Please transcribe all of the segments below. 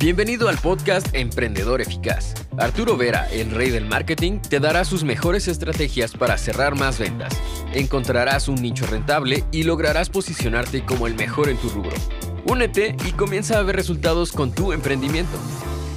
Bienvenido al podcast Emprendedor Eficaz. Arturo Vera, el rey del marketing, te dará sus mejores estrategias para cerrar más ventas. Encontrarás un nicho rentable y lograrás posicionarte como el mejor en tu rubro. Únete y comienza a ver resultados con tu emprendimiento.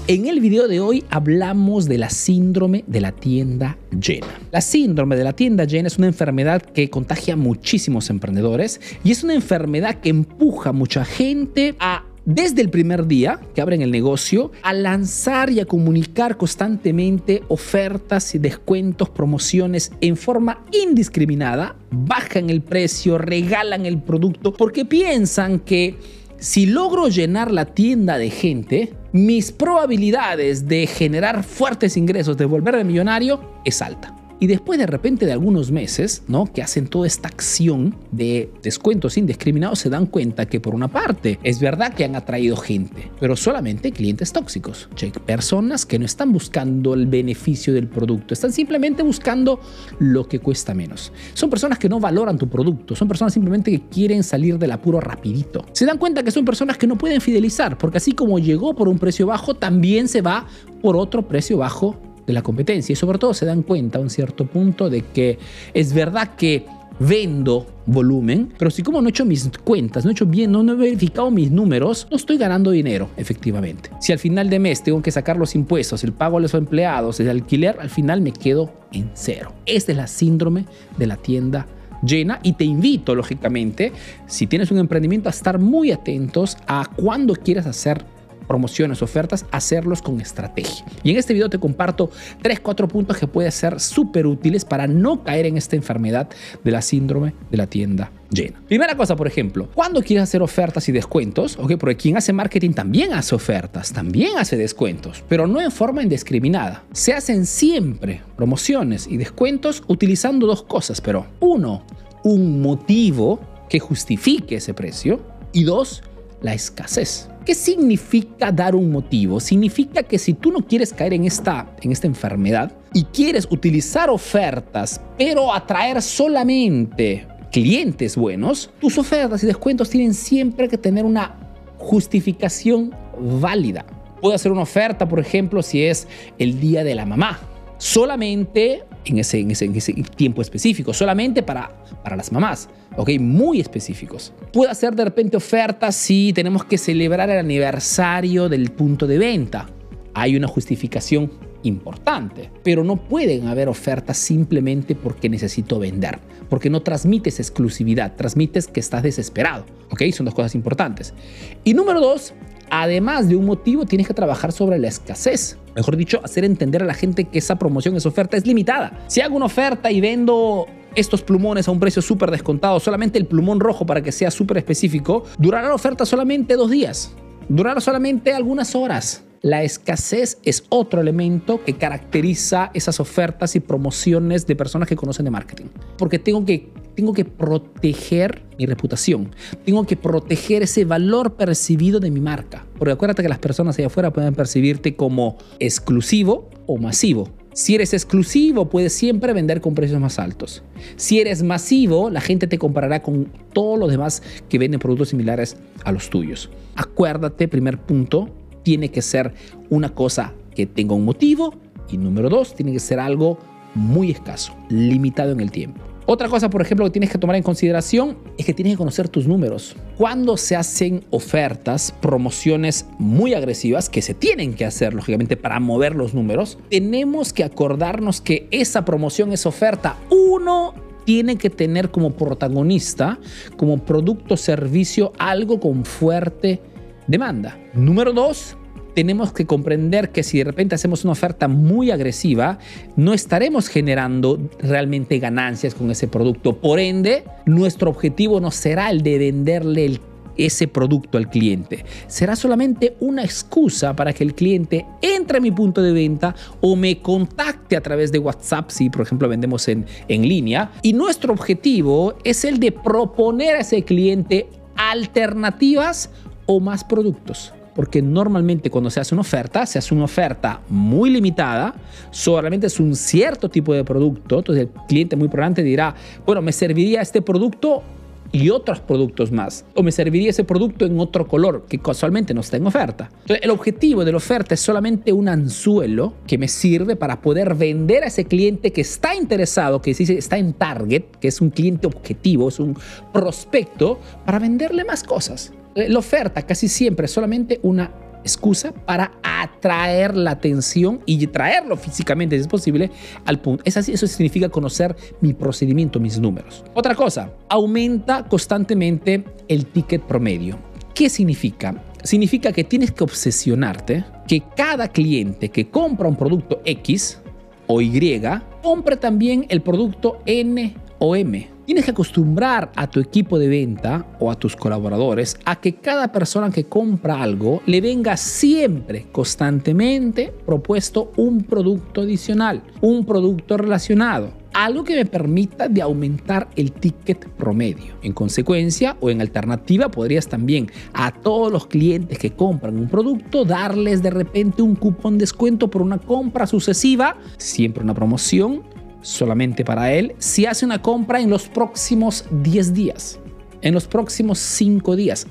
En el video de hoy hablamos de la síndrome de la tienda llena. La síndrome de la tienda llena es una enfermedad que contagia a muchísimos emprendedores y es una enfermedad que empuja a mucha gente a desde el primer día que abren el negocio a lanzar y a comunicar constantemente ofertas y descuentos, promociones en forma indiscriminada, bajan el precio, regalan el producto porque piensan que si logro llenar la tienda de gente, mis probabilidades de generar fuertes ingresos, de volverme millonario, es alta. Y después de repente de algunos meses, ¿no? Que hacen toda esta acción de descuentos indiscriminados, se dan cuenta que por una parte es verdad que han atraído gente, pero solamente clientes tóxicos, personas que no están buscando el beneficio del producto, están simplemente buscando lo que cuesta menos. Son personas que no valoran tu producto, son personas simplemente que quieren salir del apuro rapidito. Se dan cuenta que son personas que no pueden fidelizar, porque así como llegó por un precio bajo, también se va por otro precio bajo de la competencia y sobre todo se dan cuenta a un cierto punto de que es verdad que vendo volumen, pero si como no he hecho mis cuentas, no he hecho bien, no, he verificado mis números, no estoy ganando dinero, efectivamente. Si al final de mes tengo que sacar los impuestos, el pago a los empleados, el alquiler, al final me quedo en cero. Esta es la síndrome de la tienda llena y te invito, lógicamente, si tienes un emprendimiento, a estar muy atentos a cuándo quieres hacer promociones, ofertas, hacerlos con estrategia. Y en este video te comparto 3, 4 puntos que pueden ser súper útiles para no caer en esta enfermedad de la síndrome de la tienda llena. Primera cosa, por ejemplo, cuando quieres hacer ofertas y descuentos, ok, porque quien hace marketing también hace ofertas, también hace descuentos, pero no en forma indiscriminada. Se hacen siempre promociones y descuentos utilizando dos cosas, pero uno, un motivo que justifique ese precio y dos, la escasez. ¿Qué significa dar un motivo? Significa que si tú no quieres caer en esta, en esta enfermedad y quieres utilizar ofertas, pero atraer solamente clientes buenos, tus ofertas y descuentos tienen siempre que tener una justificación válida. Puedo hacer una oferta, por ejemplo, si es el día de la mamá. Solamente en ese, en ese, tiempo específico, solamente para, para las mamás, ¿ok? Muy específicos. Puede hacer de repente ofertas si tenemos que celebrar el aniversario del punto de venta. Hay una justificación importante, pero no pueden haber ofertas simplemente porque necesito vender, porque no transmites exclusividad, transmites que estás desesperado, ¿ok? Son dos cosas importantes. Y número dos, además de un motivo, tienes que trabajar sobre la escasez. Mejor dicho, hacer entender a la gente que esa promoción, esa oferta es limitada. Si hago una oferta y vendo estos plumones a un precio súper descontado, solamente el plumón rojo para que sea súper específico, durará la oferta solamente dos días. Durará solamente algunas horas. La escasez es otro elemento que caracteriza esas ofertas y promociones de personas que conocen de marketing. Porque tengo que, tengo que proteger mi reputación. Tengo que proteger ese valor percibido de mi marca. Porque acuérdate que las personas allá afuera pueden percibirte como exclusivo o masivo. Si eres exclusivo, puedes siempre vender con precios más altos. Si eres masivo, la gente te comparará con todos los demás que venden productos similares a los tuyos. Acuérdate, primer punto, tiene que ser una cosa que tenga un motivo y número dos, tiene que ser algo muy escaso, limitado en el tiempo. Otra cosa, por ejemplo, que tienes que tomar en consideración es que tienes que conocer tus números. Cuando se hacen ofertas, promociones muy agresivas, que se tienen que hacer, lógicamente, para mover los números, tenemos que acordarnos que esa promoción, esa oferta, uno tiene que tener como protagonista, como producto servicio, algo con fuerte demanda. Número dos, tenemos que comprender que si de repente hacemos una oferta muy agresiva, no estaremos generando realmente ganancias con ese producto. Por ende, nuestro objetivo no será el de venderle ese producto al cliente. Será solamente una excusa para que el cliente entre a mi punto de venta o me contacte a través de WhatsApp, si por ejemplo vendemos en, en línea. Y nuestro objetivo es el de proponer a ese cliente alternativas o más productos. Porque normalmente cuando se hace una oferta, se hace una oferta muy limitada, solamente es un cierto tipo de producto, entonces el cliente muy probablemente dirá, bueno, me serviría este producto y otros productos más. O me serviría ese producto en otro color que casualmente no está en oferta. Entonces, el objetivo de la oferta es solamente un anzuelo que me sirve para poder vender a ese cliente que está interesado, que está en target, que es un cliente objetivo, es un prospecto, para venderle más cosas. La oferta casi siempre es solamente una excusa para atraer la atención y traerlo físicamente, si es posible, al punto. Es así, eso significa conocer mi procedimiento, mis números. Otra cosa, aumenta constantemente el ticket promedio. ¿Qué significa? Significa que tienes que obsesionarte que cada cliente que compra un producto X o Y compre también el producto N o M. Tienes que acostumbrar a tu equipo de venta o a tus colaboradores a que cada persona que compra algo le venga siempre, constantemente, propuesto un producto adicional, un producto relacionado algo que me permita de aumentar el ticket promedio. En consecuencia o en alternativa podrías también a todos los clientes que compran un producto darles de repente un cupón descuento por una compra sucesiva, siempre una promoción solamente para él si hace una compra en los próximos 10 días, en los próximos 5 días.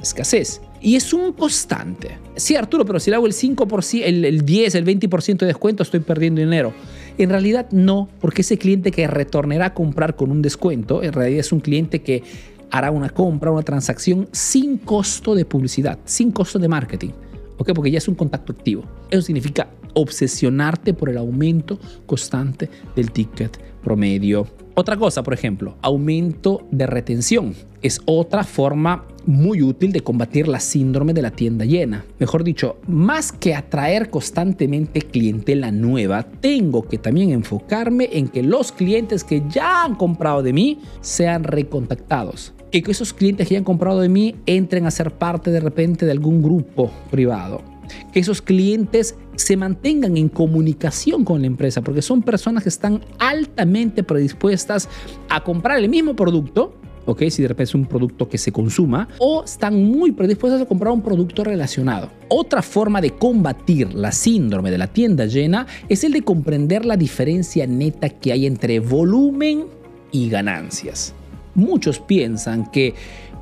Escasez. Y es un constante. Sí, Arturo, pero si le hago el 5%, el, el 10, el 20% de descuento, estoy perdiendo dinero. En realidad no, porque ese cliente que retornará a comprar con un descuento, en realidad es un cliente que hará una compra, una transacción sin costo de publicidad, sin costo de marketing. ¿Ok? Porque ya es un contacto activo. Eso significa obsesionarte por el aumento constante del ticket promedio. Otra cosa, por ejemplo, aumento de retención. Es otra forma muy útil de combatir la síndrome de la tienda llena. Mejor dicho, más que atraer constantemente clientela nueva, tengo que también enfocarme en que los clientes que ya han comprado de mí sean recontactados que esos clientes que ya han comprado de mí entren a ser parte de repente de algún grupo privado que esos clientes se mantengan en comunicación con la empresa, porque son personas que están altamente predispuestas a comprar el mismo producto, ¿ok? Si de repente es un producto que se consuma, o están muy predispuestas a comprar un producto relacionado. Otra forma de combatir la síndrome de la tienda llena es el de comprender la diferencia neta que hay entre volumen y ganancias. Muchos piensan que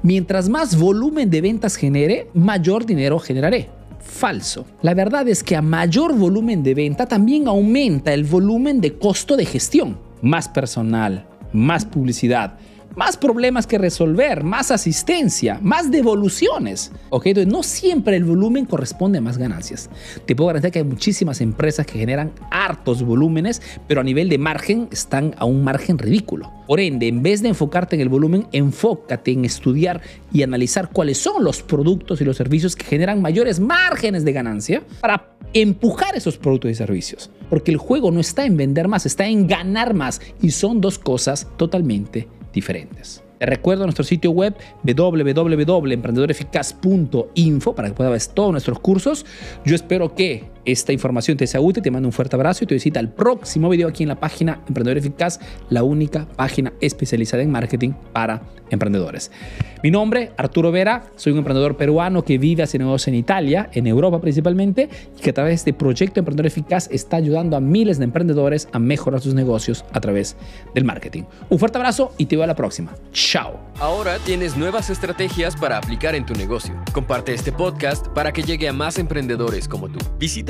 mientras más volumen de ventas genere, mayor dinero generaré falso. La verdad es que a mayor volumen de venta también aumenta el volumen de costo de gestión. Más personal, más publicidad, más problemas que resolver, más asistencia, más devoluciones. ¿ok? Entonces, no siempre el volumen corresponde a más ganancias. Te puedo garantizar que hay muchísimas empresas que generan hartos volúmenes, pero a nivel de margen están a un margen ridículo. Por ende, en vez de enfocarte en el volumen, enfócate en estudiar y analizar cuáles son los productos y los servicios que generan mayores márgenes de ganancia para empujar esos productos y servicios. Porque el juego no está en vender más, está en ganar más. Y son dos cosas totalmente diferentes. Te recuerdo nuestro sitio web www.emprendedoreficaz.info para que puedas ver todos nuestros cursos. Yo espero que esta información te sea útil, te mando un fuerte abrazo y te visita el próximo video aquí en la página Emprendedor Eficaz, la única página especializada en marketing para emprendedores. Mi nombre, Arturo Vera, soy un emprendedor peruano que vive hace negocios en Italia, en Europa principalmente, y que a través de este proyecto Emprendedor Eficaz está ayudando a miles de emprendedores a mejorar sus negocios a través del marketing. Un fuerte abrazo y te veo a la próxima. Chao. Ahora tienes nuevas estrategias para aplicar en tu negocio. Comparte este podcast para que llegue a más emprendedores como tú.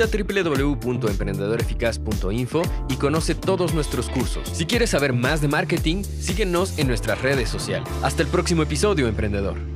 Visita www.emprendedoreficaz.info y conoce todos nuestros cursos. Si quieres saber más de marketing, síguenos en nuestras redes sociales. Hasta el próximo episodio, emprendedor.